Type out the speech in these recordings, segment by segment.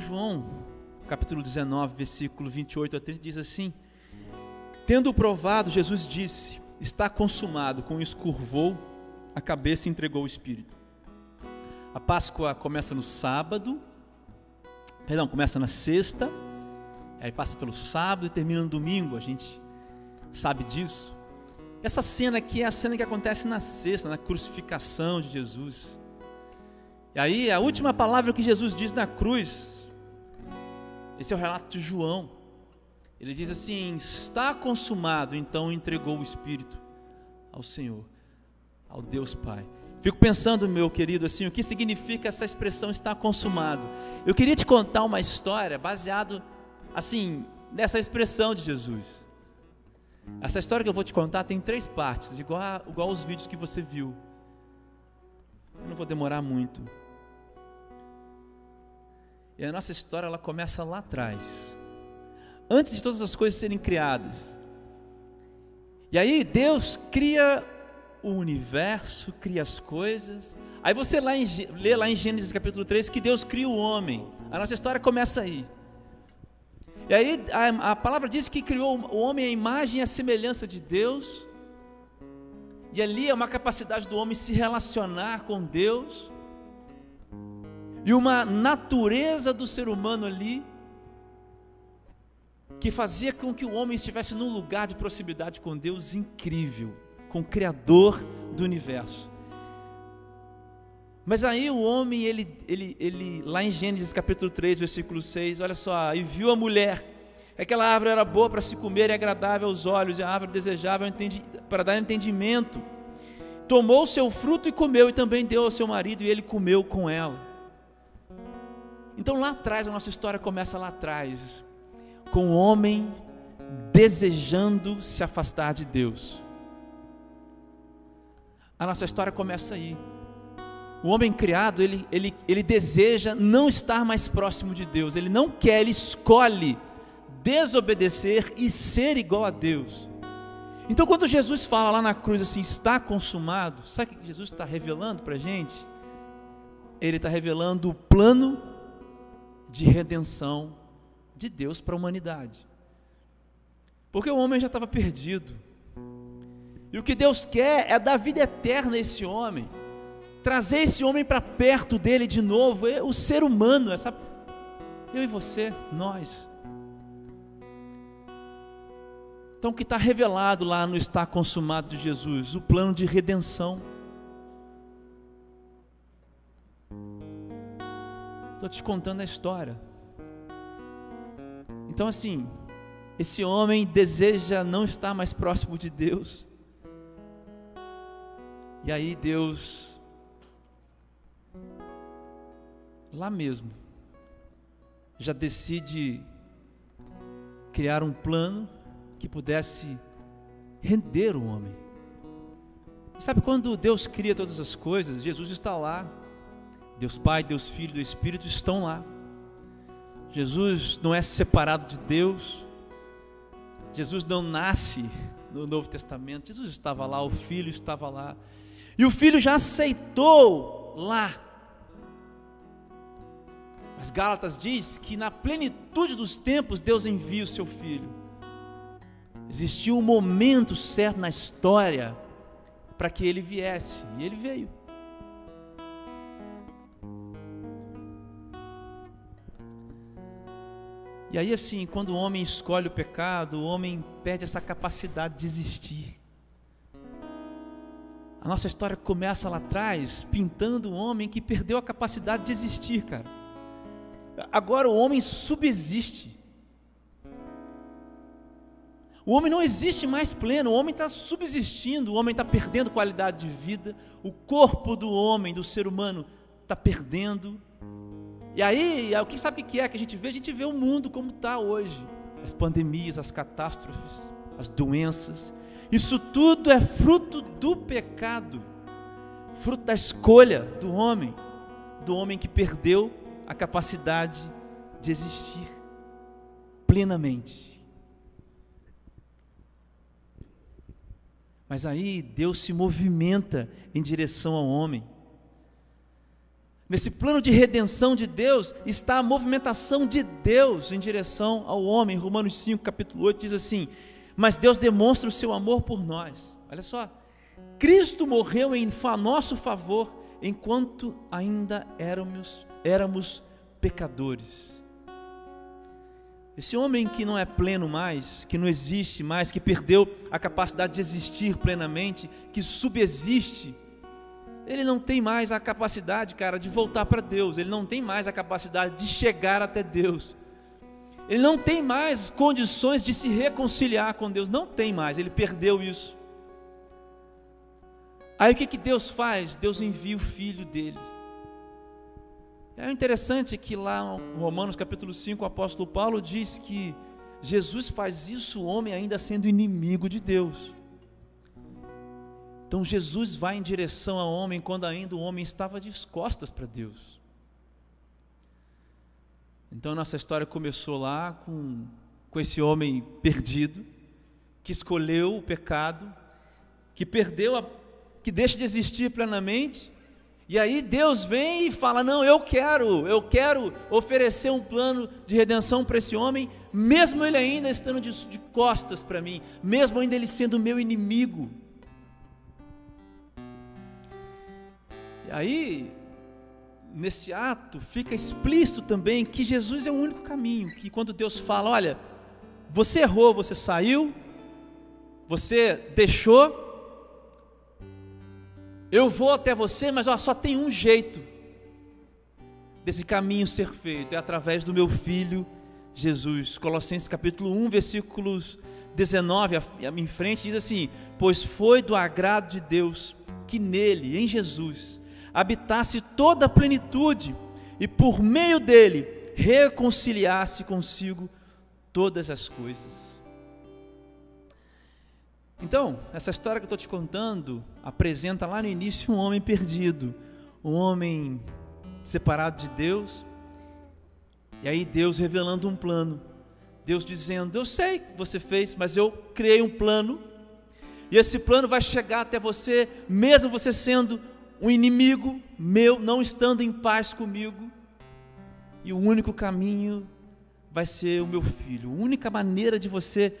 João, capítulo 19, versículo 28 a 30, diz assim: Tendo provado, Jesus disse: Está consumado. Com isso, curvou a cabeça e entregou o Espírito. A Páscoa começa no sábado, perdão, começa na sexta, aí passa pelo sábado e termina no domingo, a gente sabe disso. Essa cena aqui é a cena que acontece na sexta, na crucificação de Jesus. E aí, a última palavra que Jesus diz na cruz, esse é o relato de João. Ele diz assim: Está consumado, então entregou o Espírito ao Senhor, ao Deus Pai. Fico pensando, meu querido, assim, o que significa essa expressão está consumado. Eu queria te contar uma história baseado, assim, nessa expressão de Jesus. Essa história que eu vou te contar tem três partes, igual, igual os vídeos que você viu. Eu não vou demorar muito. E a nossa história ela começa lá atrás, antes de todas as coisas serem criadas. E aí Deus cria o universo, cria as coisas. Aí você lá em, lê lá em Gênesis capítulo 3 que Deus cria o homem. A nossa história começa aí. E aí a, a palavra diz que criou o homem à imagem e à semelhança de Deus. E ali é uma capacidade do homem se relacionar com Deus. E uma natureza do ser humano ali que fazia com que o homem estivesse num lugar de proximidade com Deus incrível com o Criador do universo. Mas aí o homem, ele, ele, ele, lá em Gênesis capítulo 3, versículo 6, olha só, e viu a mulher, aquela árvore era boa para se comer e agradável aos olhos, e a árvore desejável para dar entendimento. Tomou o seu fruto e comeu, e também deu ao seu marido, e ele comeu com ela. Então lá atrás, a nossa história começa lá atrás, com o homem desejando se afastar de Deus. A nossa história começa aí. O homem criado, ele, ele, ele deseja não estar mais próximo de Deus, ele não quer, ele escolhe desobedecer e ser igual a Deus. Então, quando Jesus fala lá na cruz assim, está consumado, sabe o que Jesus está revelando para a gente? Ele está revelando o plano de redenção de Deus para a humanidade. Porque o homem já estava perdido, e o que Deus quer é dar vida eterna a esse homem, trazer esse homem para perto dele de novo, é o ser humano, essa, eu e você, nós. Então, o que está revelado lá no Está Consumado de Jesus? O plano de redenção. Estou te contando a história. Então, assim, esse homem deseja não estar mais próximo de Deus, e aí Deus, lá mesmo, já decide criar um plano que pudesse render o homem. sabe quando Deus cria todas as coisas, Jesus está lá. Deus Pai, Deus Filho, Deus Espírito estão lá. Jesus não é separado de Deus. Jesus não nasce no Novo Testamento. Jesus estava lá, o Filho estava lá. E o filho já aceitou lá. Mas Gálatas diz que na plenitude dos tempos Deus envia o seu filho. Existiu um momento certo na história para que ele viesse, e ele veio. E aí, assim, quando o homem escolhe o pecado, o homem perde essa capacidade de existir. A nossa história começa lá atrás, pintando um homem que perdeu a capacidade de existir, cara. Agora o homem subsiste. O homem não existe mais pleno, o homem está subsistindo, o homem está perdendo qualidade de vida, o corpo do homem, do ser humano, está perdendo. E aí, o que sabe o que é que a gente vê? A gente vê o mundo como está hoje. As pandemias, as catástrofes, as doenças, isso tudo é fruto do pecado, fruto da escolha do homem, do homem que perdeu a capacidade de existir plenamente. Mas aí Deus se movimenta em direção ao homem. Nesse plano de redenção de Deus está a movimentação de Deus em direção ao homem. Romanos 5, capítulo 8 diz assim: Mas Deus demonstra o seu amor por nós. Olha só, Cristo morreu em nosso favor enquanto ainda éramos, éramos pecadores. Esse homem que não é pleno mais, que não existe mais, que perdeu a capacidade de existir plenamente, que subexiste, ele não tem mais a capacidade, cara, de voltar para Deus, ele não tem mais a capacidade de chegar até Deus, ele não tem mais condições de se reconciliar com Deus, não tem mais, ele perdeu isso. Aí o que, que Deus faz? Deus envia o filho dele. É interessante que lá em Romanos capítulo 5, o apóstolo Paulo diz que Jesus faz isso, o homem ainda sendo inimigo de Deus. Então Jesus vai em direção ao homem quando ainda o homem estava de costas para Deus. Então nossa história começou lá com, com esse homem perdido, que escolheu o pecado, que perdeu a, que deixa de existir plenamente, e aí Deus vem e fala: Não, eu quero, eu quero oferecer um plano de redenção para esse homem, mesmo ele ainda estando de, de costas para mim, mesmo ainda ele sendo meu inimigo. E aí, nesse ato, fica explícito também que Jesus é o único caminho. Que quando Deus fala: Olha, você errou, você saiu, você deixou, eu vou até você, mas ó, só tem um jeito desse caminho ser feito: é através do meu filho Jesus. Colossenses capítulo 1, versículos 19 em frente, diz assim: Pois foi do agrado de Deus que nele, em Jesus, habitasse toda a plenitude e por meio dele reconciliasse consigo todas as coisas. Então, essa história que eu estou te contando apresenta lá no início um homem perdido, um homem separado de Deus, e aí Deus revelando um plano, Deus dizendo: Eu sei que você fez, mas eu criei um plano, e esse plano vai chegar até você, mesmo você sendo um inimigo meu não estando em paz comigo, e o único caminho vai ser o meu filho. A única maneira de você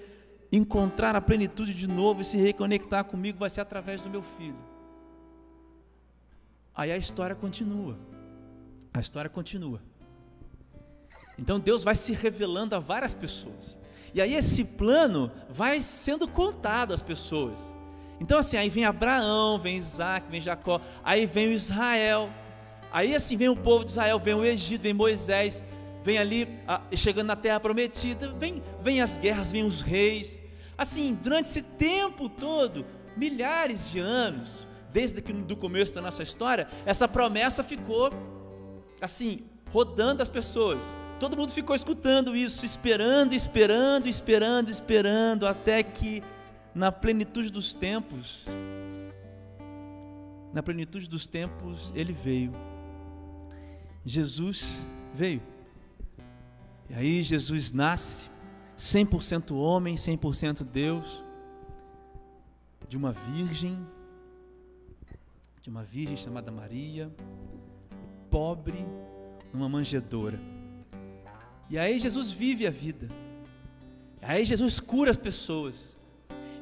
encontrar a plenitude de novo e se reconectar comigo vai ser através do meu filho. Aí a história continua. A história continua. Então Deus vai se revelando a várias pessoas. E aí esse plano vai sendo contado às pessoas. Então, assim, aí vem Abraão, vem Isaac, vem Jacó, aí vem o Israel, aí assim vem o povo de Israel, vem o Egito, vem Moisés, vem ali, chegando na terra prometida, vem, vem as guerras, vem os reis. Assim, durante esse tempo todo, milhares de anos, desde que do começo da nossa história, essa promessa ficou assim, rodando as pessoas. Todo mundo ficou escutando isso, esperando, esperando, esperando, esperando, até que na plenitude dos tempos, na plenitude dos tempos, ele veio. Jesus veio. E aí Jesus nasce, 100% homem, 100% Deus, de uma virgem, de uma virgem chamada Maria, pobre, numa manjedoura. E aí Jesus vive a vida. E aí Jesus cura as pessoas.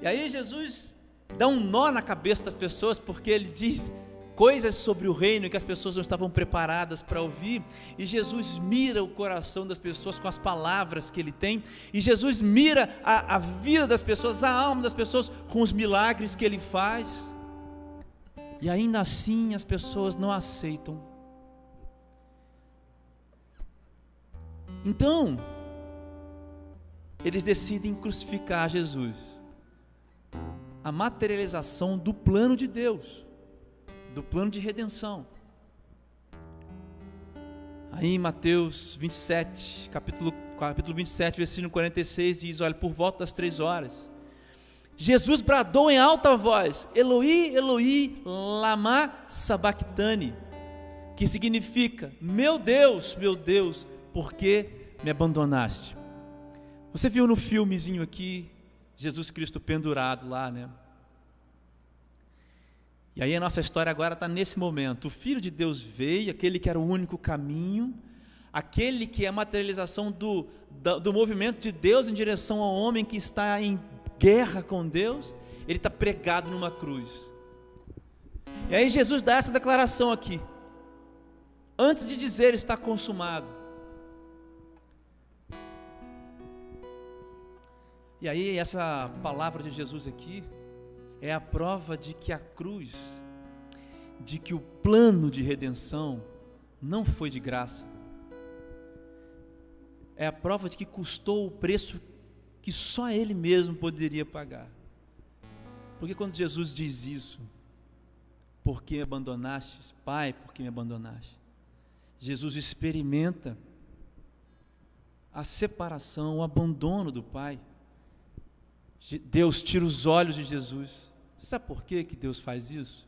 E aí Jesus dá um nó na cabeça das pessoas, porque ele diz coisas sobre o reino que as pessoas não estavam preparadas para ouvir, e Jesus mira o coração das pessoas com as palavras que ele tem, e Jesus mira a, a vida das pessoas, a alma das pessoas com os milagres que ele faz, e ainda assim as pessoas não aceitam. Então, eles decidem crucificar Jesus a materialização do plano de Deus, do plano de redenção. Aí em Mateus 27, capítulo, capítulo 27, versículo 46, diz: Olha, por volta das três horas, Jesus bradou em alta voz: Eloi, Eloi, lama sabachthani, que significa: Meu Deus, meu Deus, por que me abandonaste? Você viu no filmezinho aqui Jesus Cristo pendurado lá, né? E aí a nossa história agora está nesse momento. O Filho de Deus veio, aquele que era o único caminho, aquele que é a materialização do, do, do movimento de Deus em direção ao homem que está em guerra com Deus, ele está pregado numa cruz. E aí Jesus dá essa declaração aqui. Antes de dizer está consumado. E aí essa palavra de Jesus aqui é a prova de que a cruz, de que o plano de redenção não foi de graça. É a prova de que custou o preço que só ele mesmo poderia pagar. Porque quando Jesus diz isso, por que me abandonaste? Pai, por que me abandonaste? Jesus experimenta a separação, o abandono do Pai. Deus tira os olhos de Jesus. Você sabe por que, que Deus faz isso?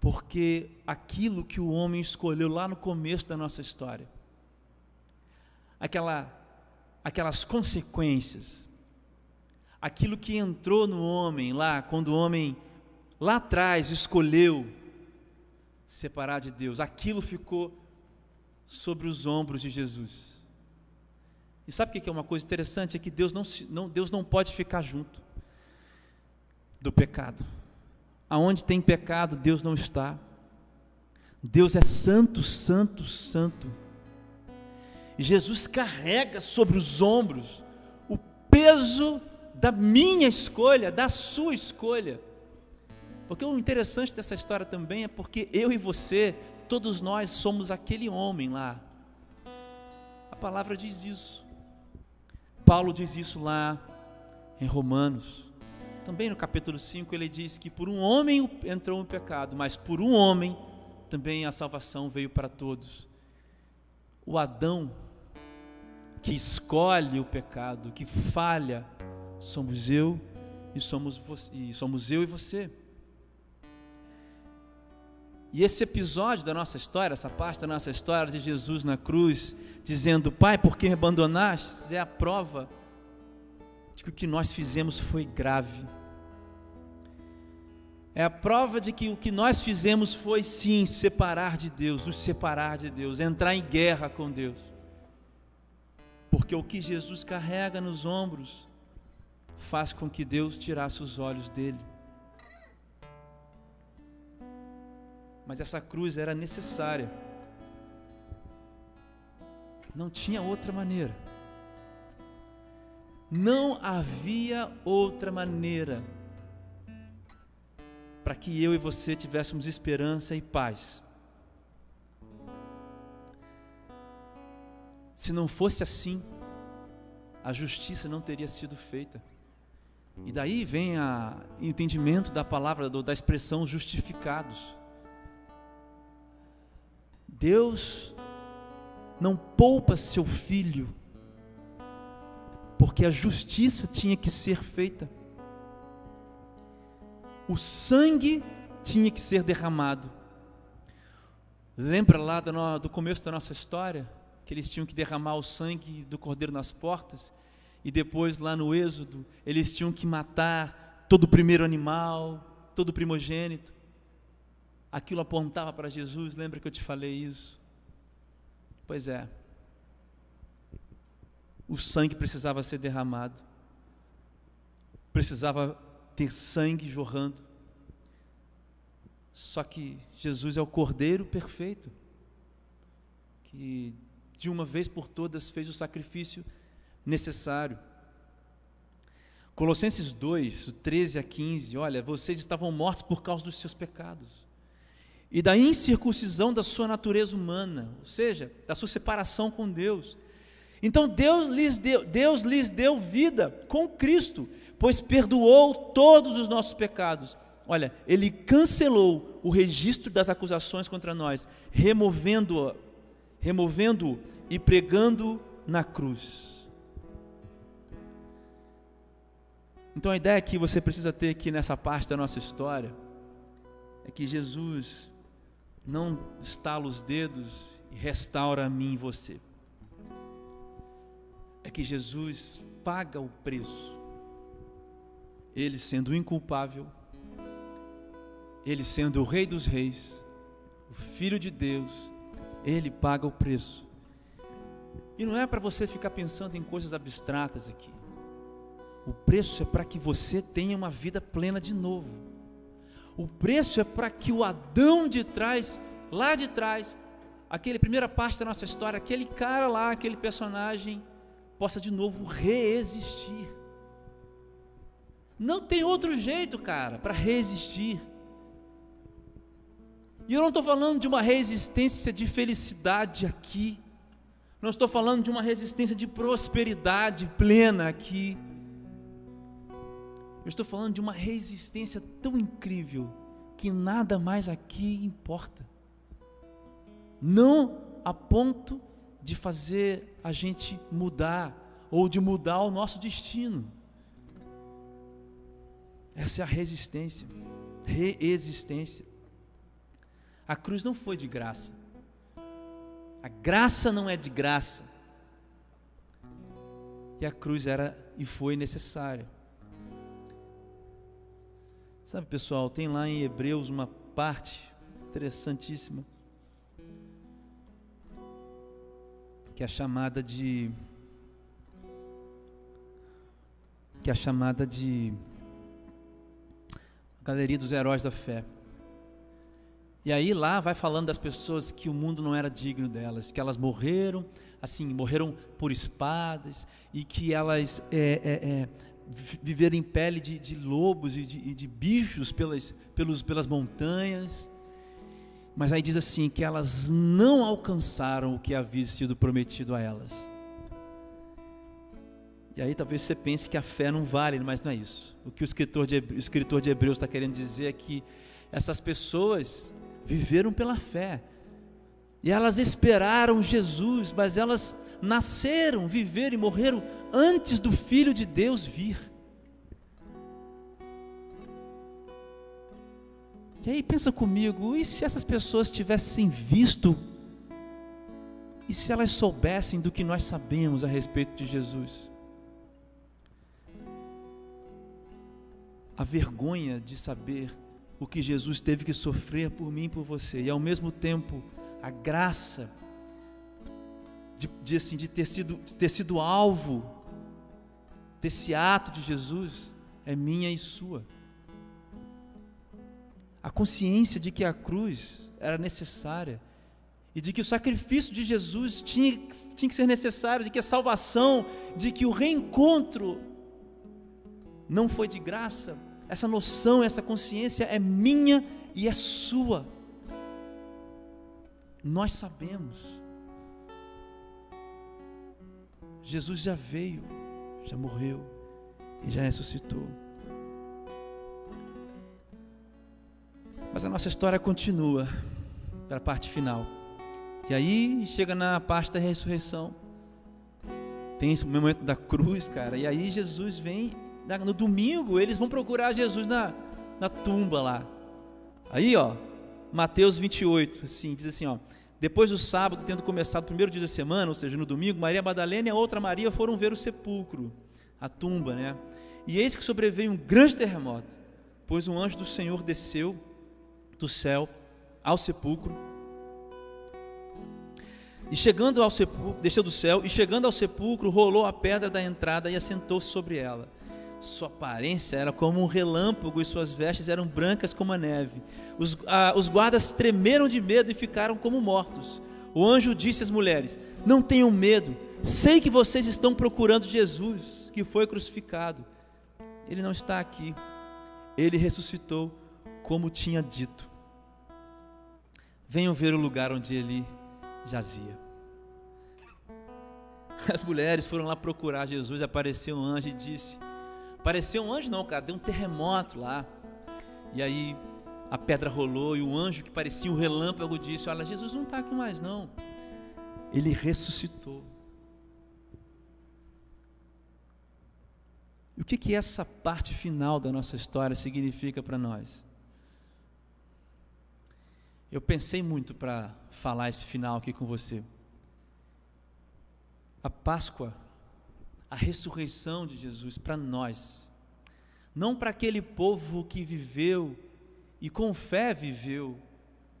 Porque aquilo que o homem escolheu lá no começo da nossa história, aquela, aquelas consequências, aquilo que entrou no homem lá, quando o homem lá atrás escolheu separar de Deus, aquilo ficou sobre os ombros de Jesus. E sabe o que é uma coisa interessante? É que Deus não, não, Deus não pode ficar junto do pecado. Aonde tem pecado, Deus não está. Deus é santo, santo, santo. Jesus carrega sobre os ombros o peso da minha escolha, da sua escolha. Porque o interessante dessa história também é porque eu e você, todos nós somos aquele homem lá. A palavra diz isso. Paulo diz isso lá em Romanos. Também no capítulo 5 ele diz que por um homem entrou o pecado, mas por um homem também a salvação veio para todos. O Adão que escolhe o pecado, que falha, somos eu e somos, e somos eu e você. E esse episódio da nossa história, essa parte da nossa história de Jesus na cruz, dizendo: Pai, por que me abandonaste? É a prova de que o que nós fizemos foi grave. É a prova de que o que nós fizemos foi sim separar de Deus, nos separar de Deus, entrar em guerra com Deus. Porque o que Jesus carrega nos ombros faz com que Deus tirasse os olhos dele. Mas essa cruz era necessária. Não tinha outra maneira. Não havia outra maneira para que eu e você tivéssemos esperança e paz. Se não fosse assim, a justiça não teria sido feita. E daí vem o entendimento da palavra, da expressão justificados. Deus não poupa seu filho, porque a justiça tinha que ser feita, o sangue tinha que ser derramado. Lembra lá do, do começo da nossa história? Que eles tinham que derramar o sangue do cordeiro nas portas, e depois lá no Êxodo, eles tinham que matar todo o primeiro animal, todo o primogênito aquilo apontava para Jesus, lembra que eu te falei isso? Pois é, o sangue precisava ser derramado, precisava ter sangue jorrando. Só que Jesus é o Cordeiro perfeito, que de uma vez por todas fez o sacrifício necessário. Colossenses 2, 13 a 15, olha, vocês estavam mortos por causa dos seus pecados e da incircuncisão da sua natureza humana, ou seja, da sua separação com Deus. Então Deus lhes deu, Deus lhes deu vida com Cristo, pois perdoou todos os nossos pecados. Olha, ele cancelou o registro das acusações contra nós, removendo-o, removendo e pregando na cruz. Então a ideia que você precisa ter aqui nessa parte da nossa história é que Jesus não estala os dedos e restaura a mim e você. É que Jesus paga o preço. Ele sendo inculpável, Ele sendo o Rei dos Reis, o Filho de Deus, Ele paga o preço. E não é para você ficar pensando em coisas abstratas aqui. O preço é para que você tenha uma vida plena de novo. O preço é para que o Adão de trás, lá de trás, aquele primeira parte da nossa história, aquele cara lá, aquele personagem, possa de novo reexistir. Não tem outro jeito, cara, para resistir. E eu não estou falando de uma resistência de felicidade aqui. Não estou falando de uma resistência de prosperidade plena aqui. Eu estou falando de uma resistência tão incrível que nada mais aqui importa. Não a ponto de fazer a gente mudar ou de mudar o nosso destino. Essa é a resistência, reexistência. A cruz não foi de graça. A graça não é de graça. E a cruz era e foi necessária. Sabe, pessoal, tem lá em Hebreus uma parte interessantíssima que é chamada de que é chamada de Galeria dos Heróis da Fé. E aí lá vai falando das pessoas que o mundo não era digno delas, que elas morreram, assim, morreram por espadas, e que elas é, é, é, viveram em pele de, de lobos e de, de, bichos pelas, pelos, pelas montanhas. Mas aí diz assim, que elas não alcançaram o que havia sido prometido a elas. E aí talvez você pense que a fé não vale, mas não é isso. O que o escritor de, o escritor de Hebreus está querendo dizer é que essas pessoas viveram pela fé. E elas esperaram Jesus, mas elas nasceram, viveram e morreram antes do Filho de Deus vir. E aí pensa comigo, e se essas pessoas tivessem visto, e se elas soubessem do que nós sabemos a respeito de Jesus? a vergonha de saber o que Jesus teve que sofrer por mim e por você, e ao mesmo tempo a graça de, de, assim, de, ter, sido, de ter sido alvo desse ato de Jesus é minha e sua. A consciência de que a cruz era necessária e de que o sacrifício de Jesus tinha, tinha que ser necessário, de que a salvação, de que o reencontro não foi de graça. Essa noção, essa consciência é minha e é sua. Nós sabemos. Jesus já veio, já morreu e já ressuscitou. Mas a nossa história continua para a parte final. E aí chega na parte da ressurreição. Tem esse momento da cruz, cara. E aí Jesus vem no domingo, eles vão procurar Jesus na, na tumba lá. Aí, ó, Mateus 28, assim, diz assim, ó. Depois do sábado, tendo começado o primeiro dia da semana, ou seja, no domingo, Maria Madalena e a outra Maria foram ver o sepulcro, a tumba, né? E eis que sobreveio um grande terremoto, pois um anjo do Senhor desceu do céu ao sepulcro. E chegando ao sepulcro, desceu do céu, e chegando ao sepulcro, rolou a pedra da entrada e assentou-se sobre ela. Sua aparência era como um relâmpago e suas vestes eram brancas como a neve. Os, ah, os guardas tremeram de medo e ficaram como mortos. O anjo disse às mulheres: Não tenham medo, sei que vocês estão procurando Jesus, que foi crucificado. Ele não está aqui, ele ressuscitou, como tinha dito. Venham ver o lugar onde ele jazia. As mulheres foram lá procurar Jesus, apareceu um anjo e disse: Pareceu um anjo, não, cara, deu um terremoto lá. E aí a pedra rolou e o anjo que parecia um relâmpago disse: Olha, Jesus não está aqui mais, não. Ele ressuscitou. E o que, que essa parte final da nossa história significa para nós? Eu pensei muito para falar esse final aqui com você. A Páscoa a ressurreição de Jesus para nós, não para aquele povo que viveu e com fé viveu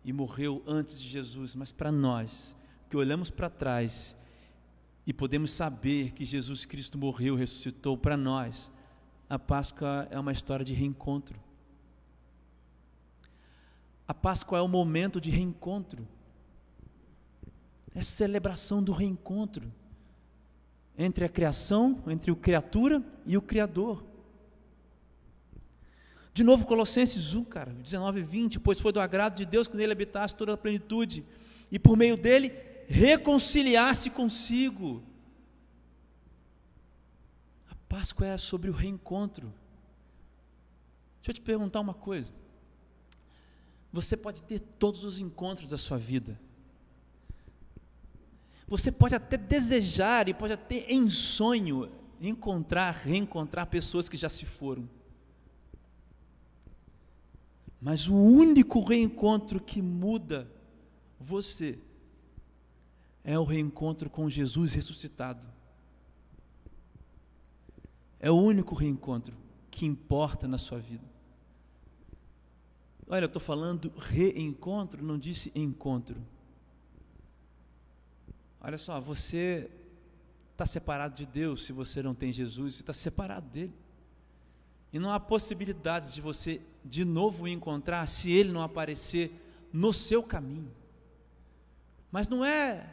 e morreu antes de Jesus, mas para nós que olhamos para trás e podemos saber que Jesus Cristo morreu, ressuscitou, para nós, a Páscoa é uma história de reencontro. A Páscoa é o momento de reencontro, é celebração do reencontro entre a criação, entre o criatura e o Criador. De novo, Colossenses 1, cara, 19 e 20, pois foi do agrado de Deus que nele habitasse toda a plenitude, e por meio dele reconciliasse consigo. A Páscoa é sobre o reencontro. Deixa eu te perguntar uma coisa. Você pode ter todos os encontros da sua vida. Você pode até desejar e pode até em sonho encontrar, reencontrar pessoas que já se foram. Mas o único reencontro que muda você é o reencontro com Jesus ressuscitado. É o único reencontro que importa na sua vida. Olha, eu estou falando reencontro, não disse encontro. Olha só, você está separado de Deus se você não tem Jesus, você está separado dele. E não há possibilidades de você de novo encontrar se ele não aparecer no seu caminho. Mas não é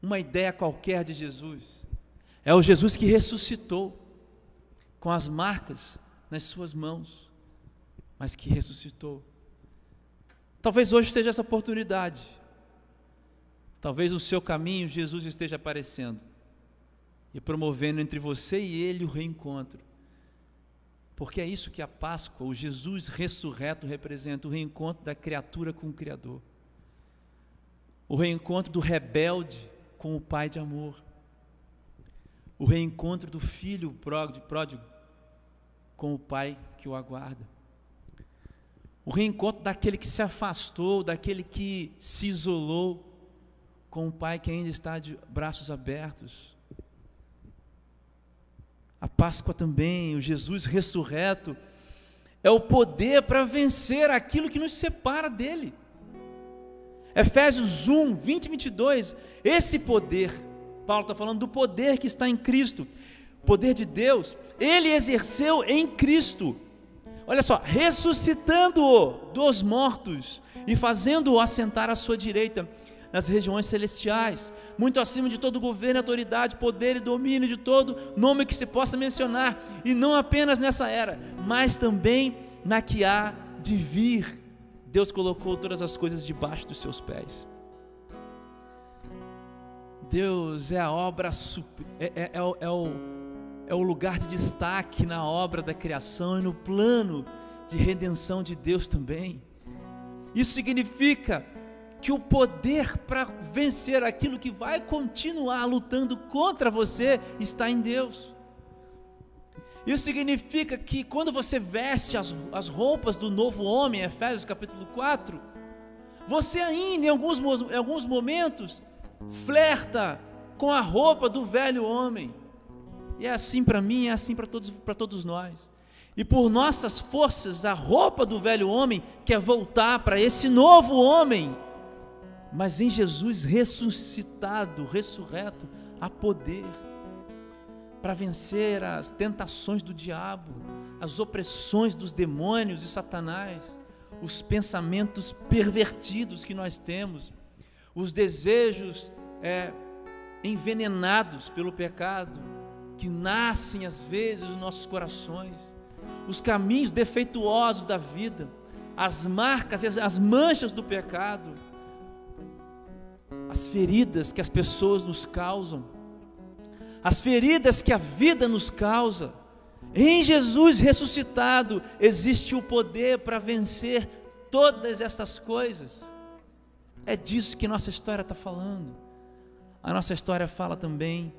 uma ideia qualquer de Jesus, é o Jesus que ressuscitou, com as marcas nas suas mãos, mas que ressuscitou. Talvez hoje seja essa oportunidade. Talvez no seu caminho Jesus esteja aparecendo e promovendo entre você e ele o reencontro. Porque é isso que a Páscoa, o Jesus ressurreto, representa: o reencontro da criatura com o Criador, o reencontro do rebelde com o Pai de amor, o reencontro do filho pródigo com o Pai que o aguarda, o reencontro daquele que se afastou, daquele que se isolou, com o Pai que ainda está de braços abertos a Páscoa também, o Jesus ressurreto, é o poder para vencer aquilo que nos separa dele. Efésios 1, 20 e 22, esse poder, Paulo está falando do poder que está em Cristo, poder de Deus, ele exerceu em Cristo, olha só, ressuscitando-o dos mortos e fazendo-o assentar à sua direita nas regiões celestiais, muito acima de todo governo, autoridade, poder e domínio, de todo nome que se possa mencionar, e não apenas nessa era, mas também na que há de vir. Deus colocou todas as coisas debaixo dos seus pés. Deus é a obra, é, é, é, é, o, é o lugar de destaque na obra da criação e no plano de redenção de Deus também. Isso significa que o poder para vencer aquilo que vai continuar lutando contra você está em Deus. Isso significa que quando você veste as, as roupas do novo homem, Efésios capítulo 4, você ainda em alguns, em alguns momentos flerta com a roupa do velho homem. E é assim para mim, é assim para todos, todos nós. E por nossas forças, a roupa do velho homem quer voltar para esse novo homem mas em Jesus ressuscitado, ressurreto, há poder para vencer as tentações do diabo, as opressões dos demônios e Satanás, os pensamentos pervertidos que nós temos, os desejos é, envenenados pelo pecado, que nascem às vezes nos nossos corações, os caminhos defeituosos da vida, as marcas, as manchas do pecado as feridas que as pessoas nos causam, as feridas que a vida nos causa. Em Jesus ressuscitado existe o poder para vencer todas essas coisas. É disso que nossa história está falando. A nossa história fala também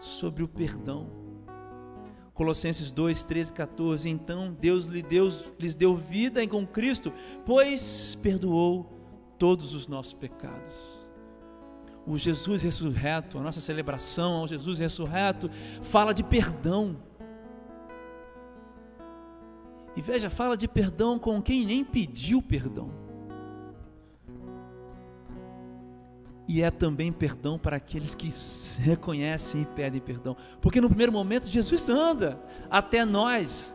sobre o perdão. Colossenses 2, 13 e 14. Então Deus lhe lhes deu vida com Cristo, pois perdoou todos os nossos pecados o Jesus ressurreto, a nossa celebração ao Jesus ressurreto, fala de perdão. E veja, fala de perdão com quem nem pediu perdão. E é também perdão para aqueles que reconhecem e pedem perdão. Porque no primeiro momento Jesus anda até nós,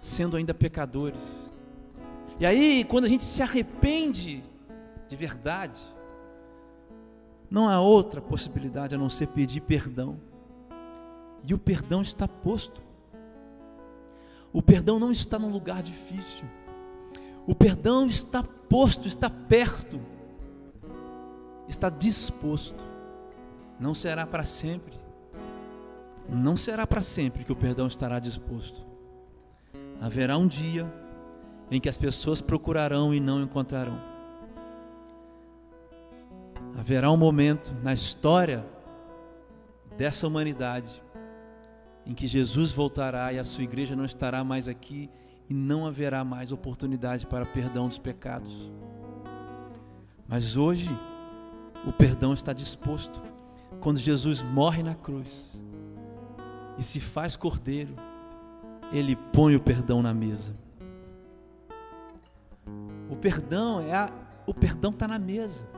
sendo ainda pecadores. E aí, quando a gente se arrepende de verdade, não há outra possibilidade a não ser pedir perdão. E o perdão está posto. O perdão não está num lugar difícil. O perdão está posto, está perto. Está disposto. Não será para sempre. Não será para sempre que o perdão estará disposto. Haverá um dia em que as pessoas procurarão e não encontrarão. Haverá um momento na história dessa humanidade em que Jesus voltará e a sua igreja não estará mais aqui e não haverá mais oportunidade para perdão dos pecados. Mas hoje, o perdão está disposto. Quando Jesus morre na cruz e se faz cordeiro, ele põe o perdão na mesa. O perdão é a, o perdão está na mesa.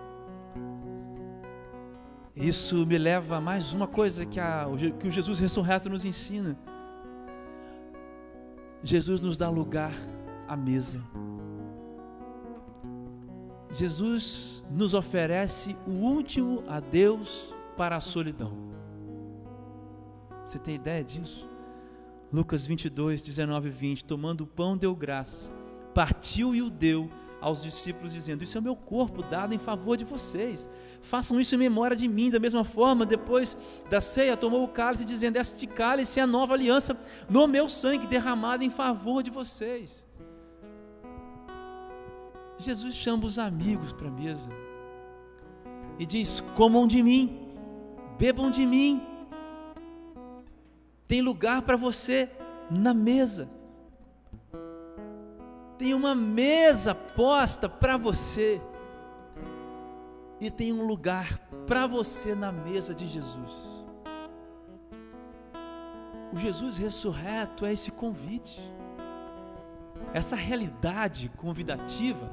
Isso me leva a mais uma coisa que, a, que o Jesus ressurreto nos ensina. Jesus nos dá lugar à mesa. Jesus nos oferece o último adeus para a solidão. Você tem ideia disso? Lucas 22, 19 e 20. Tomando o pão, deu graças, partiu e o deu aos discípulos, dizendo: Isso é o meu corpo dado em favor de vocês. Façam isso em memória de mim. Da mesma forma, depois da ceia, tomou o cálice, dizendo: Este cálice é a nova aliança no meu sangue derramado em favor de vocês. Jesus chama os amigos para a mesa e diz: Comam de mim, bebam de mim. Tem lugar para você na mesa tem uma mesa posta para você e tem um lugar para você na mesa de Jesus. O Jesus ressurreto é esse convite, essa realidade convidativa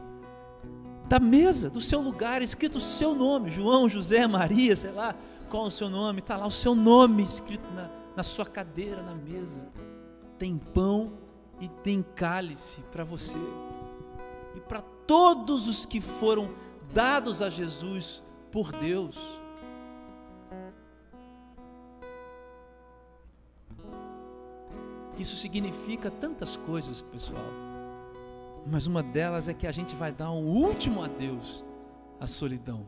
da mesa, do seu lugar, escrito o seu nome, João, José, Maria, sei lá qual o seu nome, está lá o seu nome escrito na, na sua cadeira, na mesa. Tem pão e tem cálice para você e para todos os que foram dados a Jesus por Deus. Isso significa tantas coisas, pessoal. Mas uma delas é que a gente vai dar um último adeus à solidão.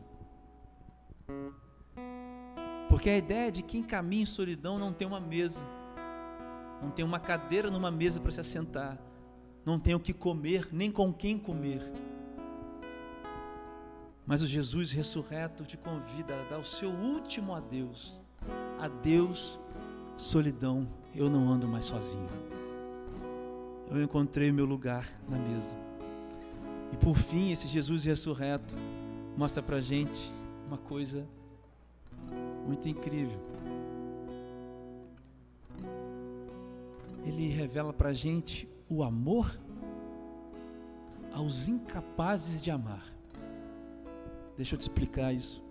Porque a ideia de quem caminha em solidão não tem uma mesa não tem uma cadeira numa mesa para se assentar, não tem o que comer, nem com quem comer. Mas o Jesus ressurreto te convida a dar o seu último adeus. Adeus, solidão, eu não ando mais sozinho. Eu encontrei meu lugar na mesa. E por fim, esse Jesus ressurreto mostra para gente uma coisa muito incrível. Ele revela para a gente o amor aos incapazes de amar. Deixa eu te explicar isso.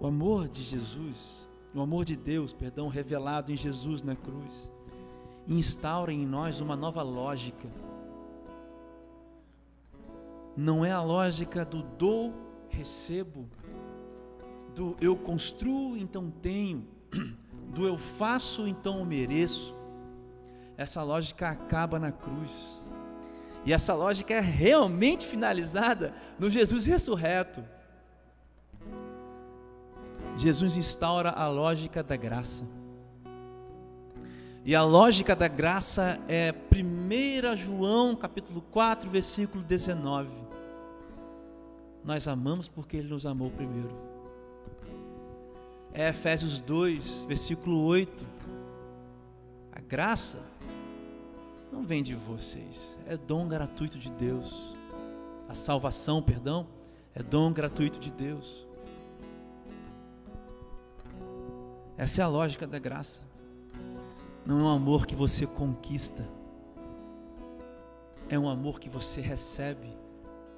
O amor de Jesus, o amor de Deus, perdão, revelado em Jesus na cruz, instaura em nós uma nova lógica. Não é a lógica do dou, recebo, do eu construo, então tenho do eu faço, então eu mereço, essa lógica acaba na cruz. E essa lógica é realmente finalizada no Jesus ressurreto. Jesus instaura a lógica da graça. E a lógica da graça é 1 João capítulo 4, versículo 19. Nós amamos porque ele nos amou primeiro é Efésios 2, versículo 8. A graça não vem de vocês, é dom gratuito de Deus. A salvação, perdão, é dom gratuito de Deus. Essa é a lógica da graça. Não é um amor que você conquista, é um amor que você recebe,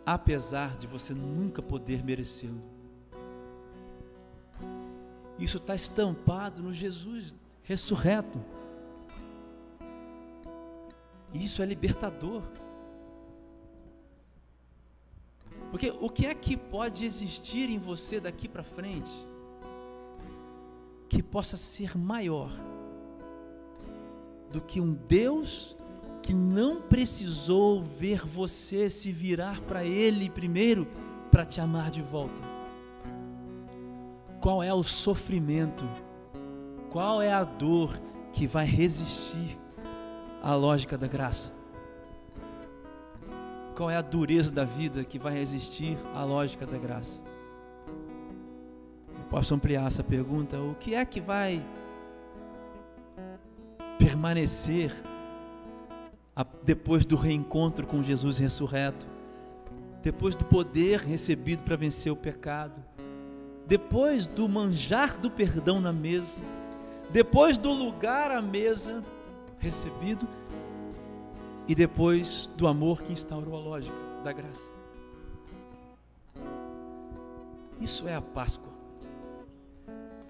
apesar de você nunca poder merecê-lo. Isso está estampado no Jesus ressurreto. Isso é libertador. Porque o que é que pode existir em você daqui para frente que possa ser maior do que um Deus que não precisou ver você se virar para Ele primeiro para te amar de volta? Qual é o sofrimento? Qual é a dor que vai resistir à lógica da graça? Qual é a dureza da vida que vai resistir à lógica da graça? Eu posso ampliar essa pergunta? O que é que vai permanecer depois do reencontro com Jesus ressurreto? Depois do poder recebido para vencer o pecado? Depois do manjar do perdão na mesa? Depois do lugar à mesa recebido? e depois do amor que instaurou a lógica da graça. Isso é a Páscoa.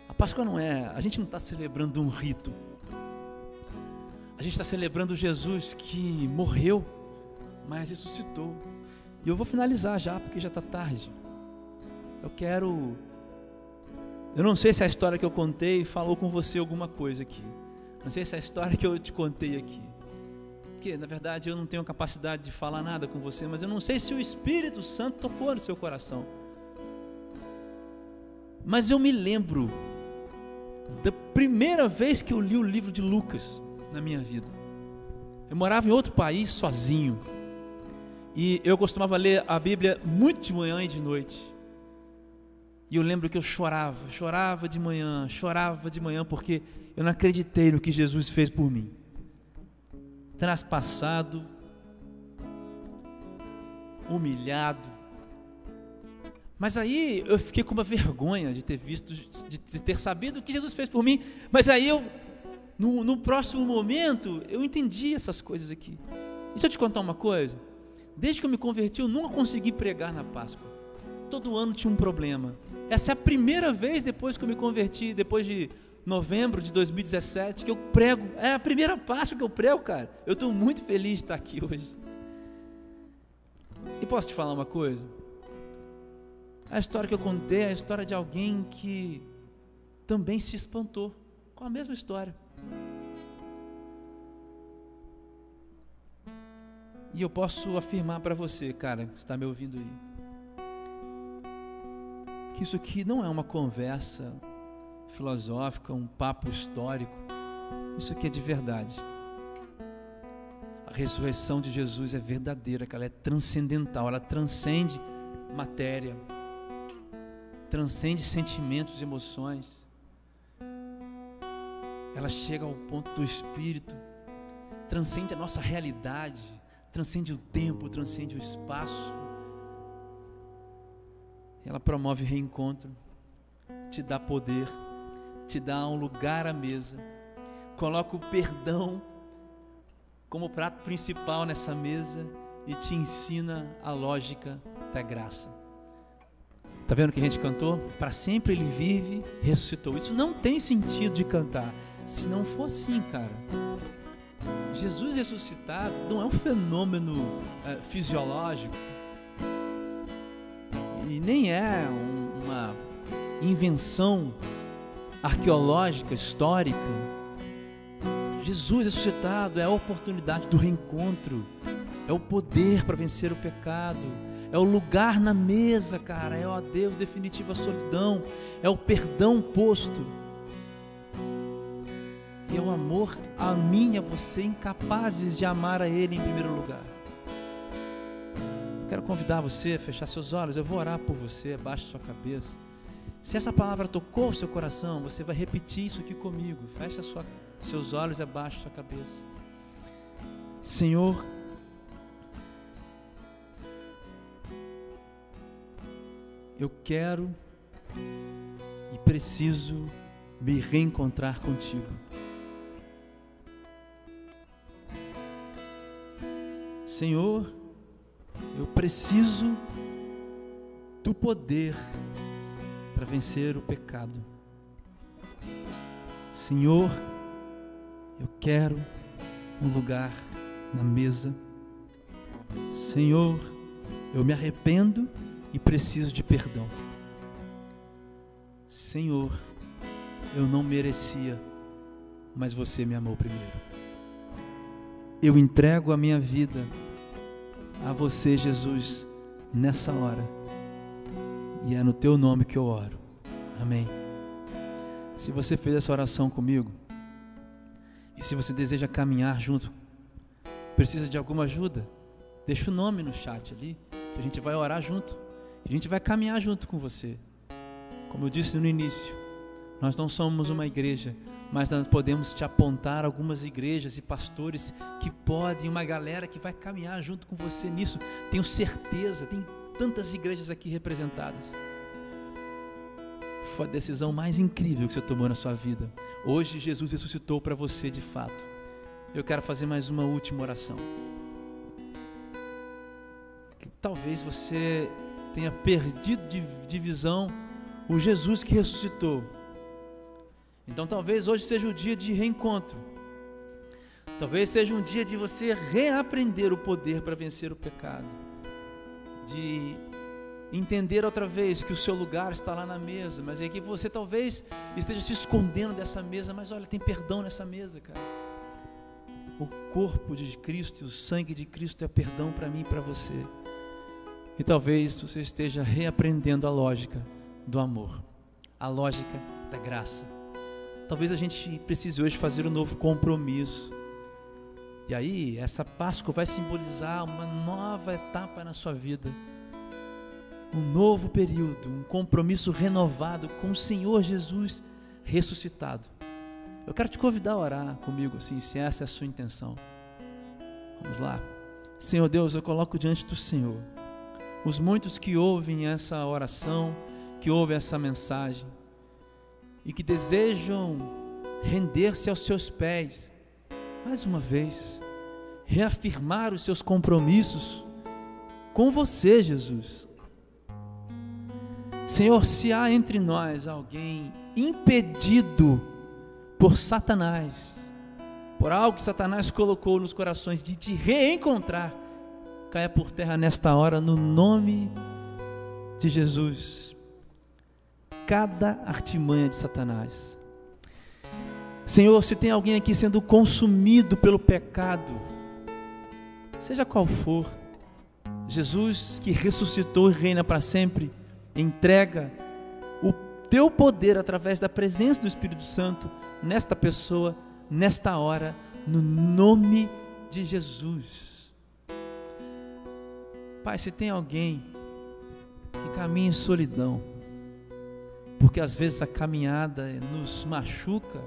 A Páscoa não é, a gente não está celebrando um rito. A gente está celebrando Jesus que morreu, mas ressuscitou. E eu vou finalizar já, porque já está tarde. Eu quero. Eu não sei se a história que eu contei falou com você alguma coisa aqui. Não sei se a história que eu te contei aqui porque na verdade eu não tenho capacidade de falar nada com você, mas eu não sei se o Espírito Santo tocou no seu coração. Mas eu me lembro da primeira vez que eu li o livro de Lucas na minha vida. Eu morava em outro país sozinho. E eu costumava ler a Bíblia muito de manhã e de noite. E eu lembro que eu chorava, chorava de manhã, chorava de manhã, porque eu não acreditei no que Jesus fez por mim traspassado, humilhado. Mas aí eu fiquei com uma vergonha de ter visto, de ter sabido o que Jesus fez por mim. Mas aí eu, no, no próximo momento, eu entendi essas coisas aqui. Deixa eu te contar uma coisa. Desde que eu me converti, eu nunca consegui pregar na Páscoa. Todo ano tinha um problema. Essa é a primeira vez depois que eu me converti, depois de novembro de 2017, que eu prego. É a primeira Páscoa que eu prego, cara. Eu estou muito feliz de estar aqui hoje. E posso te falar uma coisa? A história que eu contei é a história de alguém que também se espantou com a mesma história. E eu posso afirmar para você, cara, que está me ouvindo aí, que isso aqui não é uma conversa filosófica, um papo histórico. Isso aqui é de verdade. A ressurreição de Jesus é verdadeira, ela é transcendental, ela transcende matéria, transcende sentimentos e emoções. Ela chega ao ponto do espírito, transcende a nossa realidade, transcende o tempo, transcende o espaço. Ela promove reencontro, te dá poder te dá um lugar à mesa, coloca o perdão como prato principal nessa mesa e te ensina a lógica da graça. Tá vendo o que a gente cantou? Para sempre ele vive, ressuscitou. Isso não tem sentido de cantar. Se não for assim, cara. Jesus ressuscitado não é um fenômeno é, fisiológico e nem é uma invenção arqueológica, histórica. Jesus ressuscitado é a oportunidade do reencontro, é o poder para vencer o pecado, é o lugar na mesa, cara, é o adeus definitivo à solidão, é o perdão posto, e é o amor a mim e a você, incapazes de amar a Ele em primeiro lugar. Quero convidar você a fechar seus olhos, eu vou orar por você, abaixe sua cabeça. Se essa palavra tocou o seu coração, você vai repetir isso aqui comigo. Fecha sua, seus olhos e abaixa sua cabeça. Senhor, eu quero e preciso me reencontrar contigo. Senhor, eu preciso do poder para vencer o pecado. Senhor, eu quero um lugar na mesa. Senhor, eu me arrependo e preciso de perdão. Senhor, eu não merecia, mas você me amou primeiro. Eu entrego a minha vida a você, Jesus, nessa hora. E é no teu nome que eu oro. Amém. Se você fez essa oração comigo, e se você deseja caminhar junto, precisa de alguma ajuda, deixa o nome no chat ali, que a gente vai orar junto. A gente vai caminhar junto com você. Como eu disse no início, nós não somos uma igreja, mas nós podemos te apontar algumas igrejas e pastores que podem, uma galera que vai caminhar junto com você nisso. Tenho certeza, tem tantas igrejas aqui representadas. Foi a decisão mais incrível que você tomou na sua vida. Hoje Jesus ressuscitou para você de fato. Eu quero fazer mais uma última oração. Talvez você tenha perdido de, de visão o Jesus que ressuscitou. Então talvez hoje seja o dia de reencontro. Talvez seja um dia de você reaprender o poder para vencer o pecado. De entender outra vez que o seu lugar está lá na mesa, mas é que você talvez esteja se escondendo dessa mesa, mas olha, tem perdão nessa mesa, cara. O corpo de Cristo e o sangue de Cristo é perdão para mim e para você. E talvez você esteja reaprendendo a lógica do amor, a lógica da graça. Talvez a gente precise hoje fazer um novo compromisso. E aí, essa Páscoa vai simbolizar uma nova etapa na sua vida. Um novo período, um compromisso renovado com o Senhor Jesus ressuscitado. Eu quero te convidar a orar comigo, assim, se essa é a sua intenção. Vamos lá. Senhor Deus, eu coloco diante do Senhor os muitos que ouvem essa oração, que ouvem essa mensagem e que desejam render-se aos seus pés, mais uma vez, reafirmar os seus compromissos com você, Jesus. Senhor, se há entre nós alguém impedido por Satanás, por algo que Satanás colocou nos corações de te reencontrar, caia por terra nesta hora, no nome de Jesus. Cada artimanha de Satanás. Senhor, se tem alguém aqui sendo consumido pelo pecado, seja qual for, Jesus que ressuscitou e reina para sempre, entrega o teu poder através da presença do Espírito Santo nesta pessoa, nesta hora, no nome de Jesus. Pai, se tem alguém que caminha em solidão, porque às vezes a caminhada nos machuca,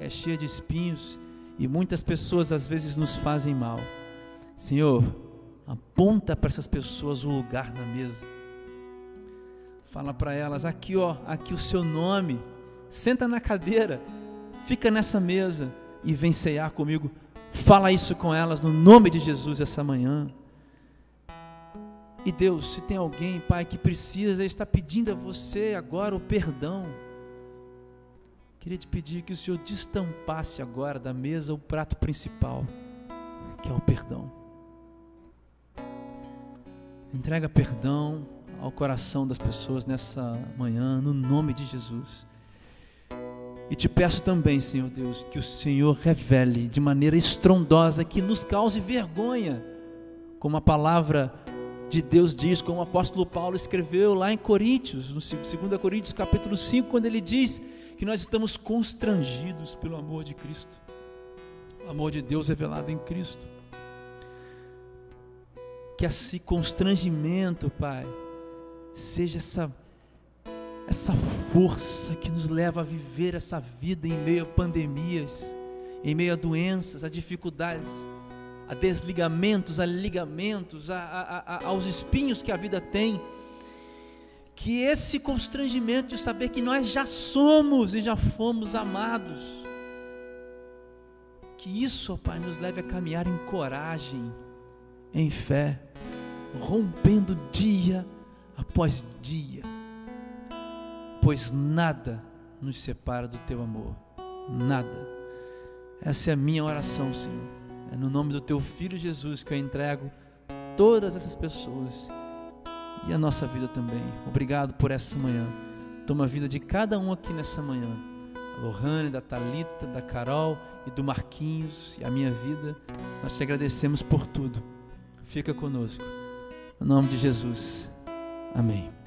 é cheia de espinhos e muitas pessoas às vezes nos fazem mal. Senhor, aponta para essas pessoas o lugar na mesa. Fala para elas: aqui, ó, aqui o seu nome. Senta na cadeira, fica nessa mesa e vem cear comigo. Fala isso com elas no nome de Jesus essa manhã. E Deus, se tem alguém, Pai, que precisa, está pedindo a você agora o perdão. Queria te pedir que o Senhor destampasse agora da mesa o prato principal, que é o perdão. Entrega perdão ao coração das pessoas nessa manhã, no nome de Jesus. E te peço também, Senhor Deus, que o Senhor revele de maneira estrondosa, que nos cause vergonha, como a palavra de Deus diz, como o apóstolo Paulo escreveu lá em Coríntios, no 2 Coríntios capítulo 5, quando ele diz que nós estamos constrangidos pelo amor de Cristo, o amor de Deus revelado em Cristo. Que esse constrangimento, Pai, seja essa essa força que nos leva a viver essa vida em meio a pandemias, em meio a doenças, a dificuldades a desligamentos, a ligamentos, a, a, a, aos espinhos que a vida tem. Que esse constrangimento de saber que nós já somos e já fomos amados, que isso, ó Pai, nos leve a caminhar em coragem, em fé, rompendo dia após dia, pois nada nos separa do teu amor, nada. Essa é a minha oração, Senhor. É no nome do teu filho Jesus que eu entrego todas essas pessoas e a nossa vida também. Obrigado por essa manhã. Toma a vida de cada um aqui nessa manhã. A Lohane, da Talita, da Carol e do Marquinhos e a minha vida. Nós te agradecemos por tudo. Fica conosco. No nome de Jesus. Amém.